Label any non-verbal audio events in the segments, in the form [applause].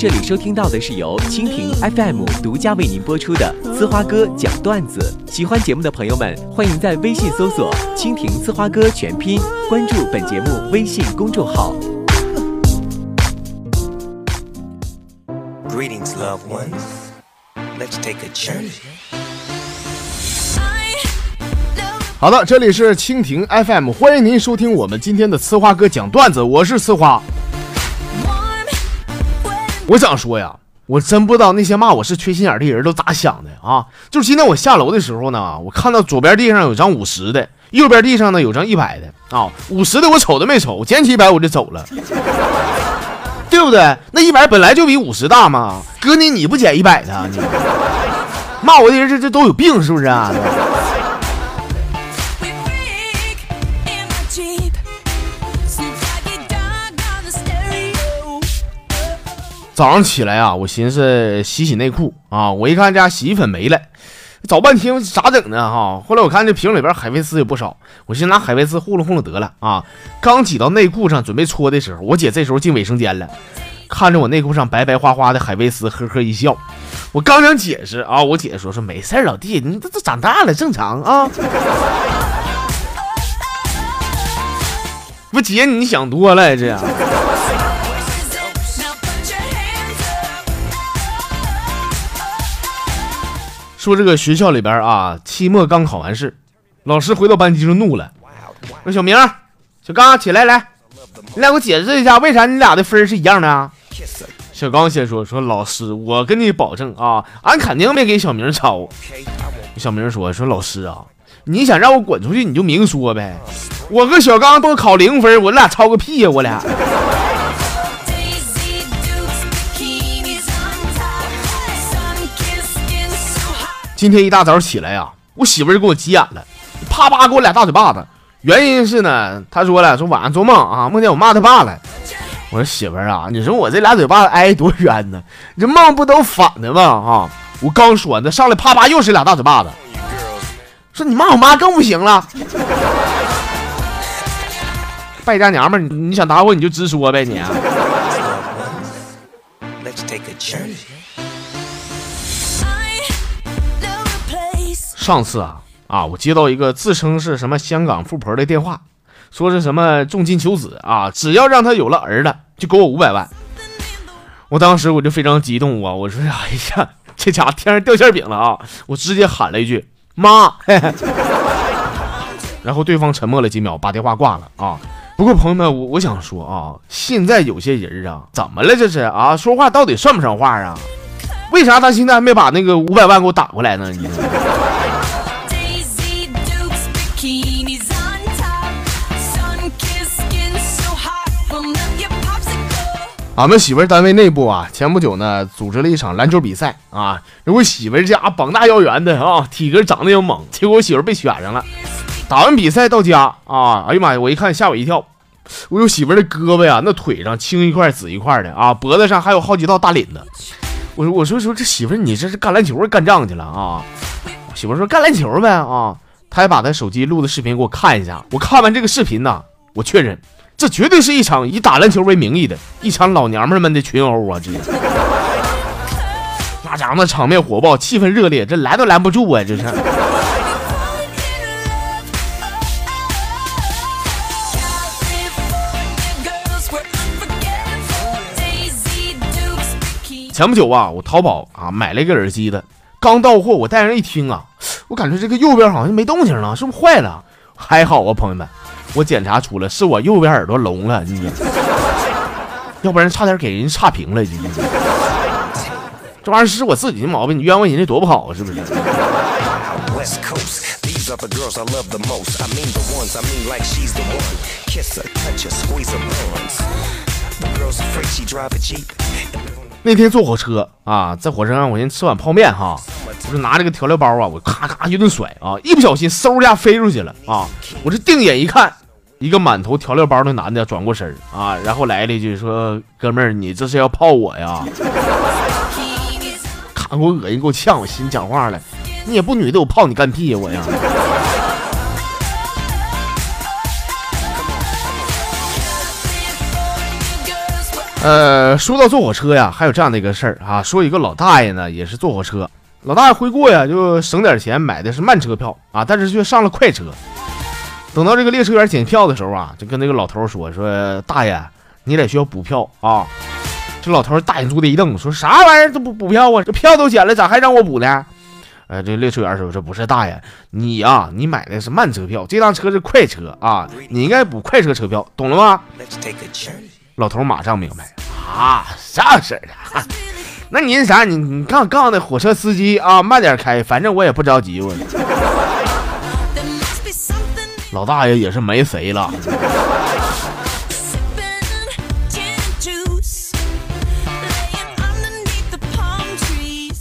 这里收听到的是由蜻蜓 FM 独家为您播出的《呲花哥讲段子》。喜欢节目的朋友们，欢迎在微信搜索“蜻蜓呲花哥”全拼，关注本节目微信公众号。Greetings, loved ones. Let's take a journey. 好的，这里是蜻蜓 FM，欢迎您收听我们今天的呲花哥讲段子，我是呲花。我想说呀，我真不知道那些骂我是缺心眼的人都咋想的啊！就是今天我下楼的时候呢，我看到左边地上有张五十的，右边地上呢有张一百的啊。五十的我瞅都没瞅，我捡起一百我就走了，对不对？那一百本来就比五十大嘛，哥你你不捡一百的，你骂我的人这这都有病是不是啊？早上起来啊，我寻思洗洗内裤啊，我一看家洗衣粉没了，找半天咋整呢哈？后来我看这瓶里边海飞丝也不少，我寻思拿海飞丝糊弄糊弄得了啊。刚挤到内裤上准备搓的时候，我姐这时候进卫生间了，看着我内裤上白白花花的海飞丝，呵呵一笑。我刚想解释啊，我姐说说没事老弟，你这这长大了正常啊。[laughs] 不姐，你想多了这样。说这个学校里边啊，期末刚考完试，老师回到班级就怒了，说小明、小刚起来来，你俩给我解释一下，为啥你俩的分是一样的啊？小刚先说说老师，我跟你保证啊，俺肯定没给小明抄。小明说说老师啊，你想让我滚出去你就明说呗，我和小刚都考零分，我俩抄个屁呀，我俩。今天一大早起来呀，我媳妇就给我急眼了，啪啪给我俩大嘴巴子。原因是呢，她说了，说晚上做梦啊，梦见我骂她爸了。我说媳妇儿啊，你说我这俩嘴巴子挨多冤呢？你这梦不都反的吗？啊！我刚说完，上来啪啪又是俩大嘴巴子。说你骂我妈更不行了。败家娘们儿，你你想打我你就直说呗，你。上次啊啊，我接到一个自称是什么香港富婆的电话，说是什么重金求子啊，只要让他有了儿子，就给我五百万。我当时我就非常激动啊，我说哎呀，这家天上掉馅饼了啊！我直接喊了一句妈，[laughs] 然后对方沉默了几秒，把电话挂了啊。不过朋友们，我我想说啊，现在有些人啊，怎么了这是啊？说话到底算不算话啊？为啥他现在还没把那个五百万给我打过来呢？你？俺们媳妇单位内部啊，前不久呢组织了一场篮球比赛啊。我媳妇家膀大腰圆的啊，体格长得也猛，结果我媳妇被选上了。打完比赛到家啊，哎呀妈呀，我一看吓我一跳，我有媳妇的胳膊呀，那腿上青一块紫一块的啊，脖子上还有好几道大领子。我说我说说这媳妇你这是干篮球干仗去了啊？我媳妇说干篮球呗啊。他还把他手机录的视频给我看一下。我看完这个视频呢，我确认。这绝对是一场以打篮球为名义的一场老娘们们的群殴啊！这，那家伙那场面火爆，气氛热烈，这拦都拦不住啊！这是。前不久啊，我淘宝啊买了一个耳机的，刚到货，我戴上一听啊，我感觉这个右边好像没动静了，是不是坏了？还好啊，朋友们。我检查出来是我右边耳朵聋了，你，要不然差点给人差评了，这玩意儿是我自己的毛病，你冤枉人家多不好，是不是？那天坐火车啊，在火车上我先吃碗泡面哈，我就拿这个调料包啊，我咔咔一顿甩啊，一不小心嗖一下飞出去了啊！我这定眼一看。一个满头调料包的男的转过身啊，然后来了一句说：“哥们儿，你这是要泡我呀？” [laughs] 看我恶心，给我呛，我心讲话了，你也不女的，我泡你干屁呀我呀！呃，说到坐火车呀，还有这样的一个事儿啊，说一个老大爷呢，也是坐火车，老大爷回过呀，就省点钱买的是慢车票啊，但是却上了快车。等到这个列车员检票的时候啊，就跟那个老头说：“说大爷，你得需要补票啊。”这老头大眼珠子一瞪，说：“啥玩意儿都不补票啊？这票都检了，咋还让我补呢？”呃，这列车员说：“这不是大爷，你呀，你买的是慢车票，这趟车是快车啊，你应该补快车车票，懂了吗？”老头马上明白啊，啥事儿啊？[laughs] 那您啥？你你告告诉那火车司机啊，慢点开，反正我也不着急。我老大爷也是没谁了。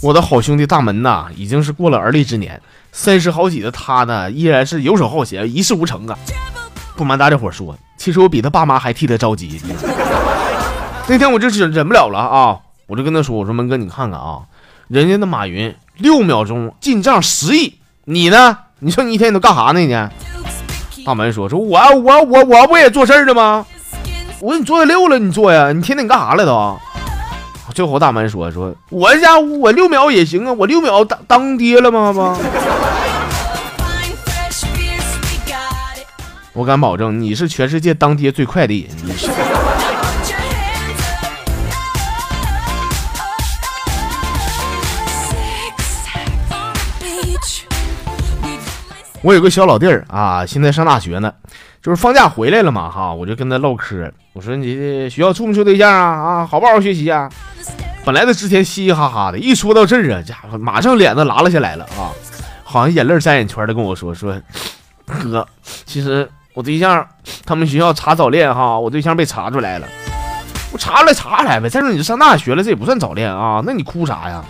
我的好兄弟大门呐，已经是过了而立之年，三十好几的他呢，依然是游手好闲，一事无成啊。不瞒大家伙说，其实我比他爸妈还替他着急。[laughs] 那天我就忍忍不了了啊，我就跟他说：“我说门哥，你看看啊，人家那马云六秒钟进账十亿，你呢？你说你一天你都干啥呢？你？”大门说：“说我我我我不也做事儿的吗？我说你做六了，你做呀？你天天你干啥了都？”最后大门说：“说我家我六秒也行啊，我六秒当当爹了吗？吗？我敢保证，你是全世界当爹最快的人。我有个小老弟儿啊，现在上大学呢，就是放假回来了嘛，哈，我就跟他唠嗑。我说你学校处没处对象啊？啊，好不好学习啊？本来他之前嘻嘻哈哈的，一说到这儿啊，家伙马上脸子拉了下来了啊，好像眼泪沾眼圈的跟我说说，哥，其实我对象他们学校查早恋哈，我对象被查出来了，我查出来查出来呗。再说你上大学了，这也不算早恋啊，那你哭啥呀？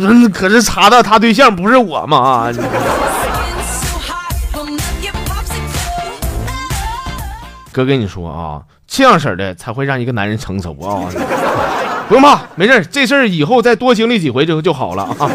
嗯，[laughs] 可是查到他对象不是我嘛啊？哥跟你说啊，这样式的才会让一个男人成熟啊。[laughs] 不用怕，没事这事儿以后再多经历几回就就好了啊。